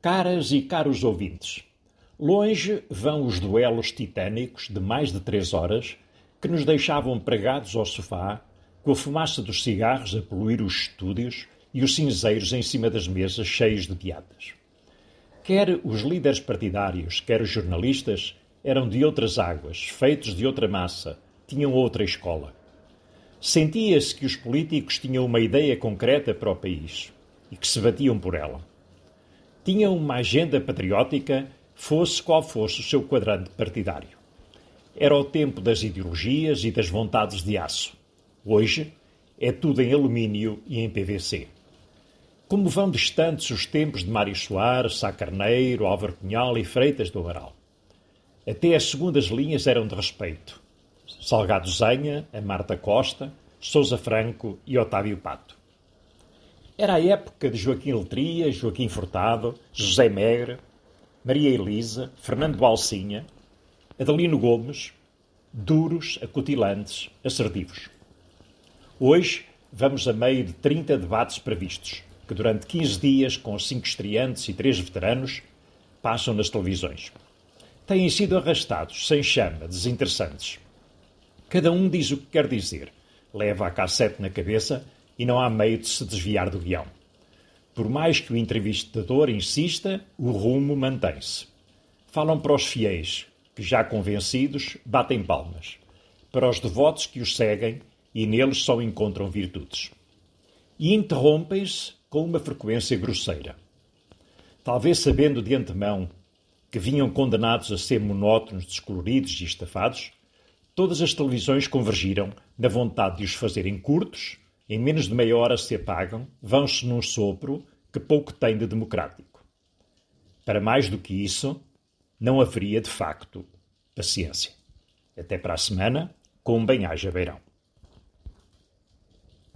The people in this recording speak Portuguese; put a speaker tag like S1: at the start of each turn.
S1: Caras e caros ouvintes, longe vão os duelos titânicos de mais de três horas que nos deixavam pregados ao sofá, com a fumaça dos cigarros a poluir os estúdios e os cinzeiros em cima das mesas cheios de piadas. Quer os líderes partidários, quer os jornalistas eram de outras águas, feitos de outra massa, tinham outra escola. Sentia-se que os políticos tinham uma ideia concreta para o país e que se batiam por ela tinham uma agenda patriótica, fosse qual fosse o seu quadrante partidário. Era o tempo das ideologias e das vontades de aço. Hoje é tudo em alumínio e em PVC. Como vão distantes os tempos de Mário Soares, Sá Carneiro, Álvaro Cunhal e Freitas do Amaral. Até as segundas linhas eram de respeito. Salgado Zenha, a Marta Costa, Sousa Franco e Otávio Pato. Era a época de Joaquim Letria, Joaquim Furtado, José Megre, Maria Elisa, Fernando Balsinha, Adelino Gomes, duros, acutilantes, assertivos. Hoje vamos a meio de 30 debates previstos, que durante 15 dias, com cinco estreantes e três veteranos, passam nas televisões. Têm sido arrastados, sem chama, desinteressantes. Cada um diz o que quer dizer, leva a cassete na cabeça e não há meio de se desviar do guião. Por mais que o entrevistador insista, o rumo mantém-se. Falam para os fiéis, que já convencidos batem palmas, para os devotos que os seguem e neles só encontram virtudes. E interrompem-se com uma frequência grosseira. Talvez sabendo de antemão que vinham condenados a ser monótonos, descoloridos e estafados, todas as televisões convergiram na vontade de os fazerem curtos, em menos de meia hora se apagam, vão-se num sopro que pouco tem de democrático. Para mais do que isso, não haveria de facto paciência. Até para a semana, com um bem-aja beirão.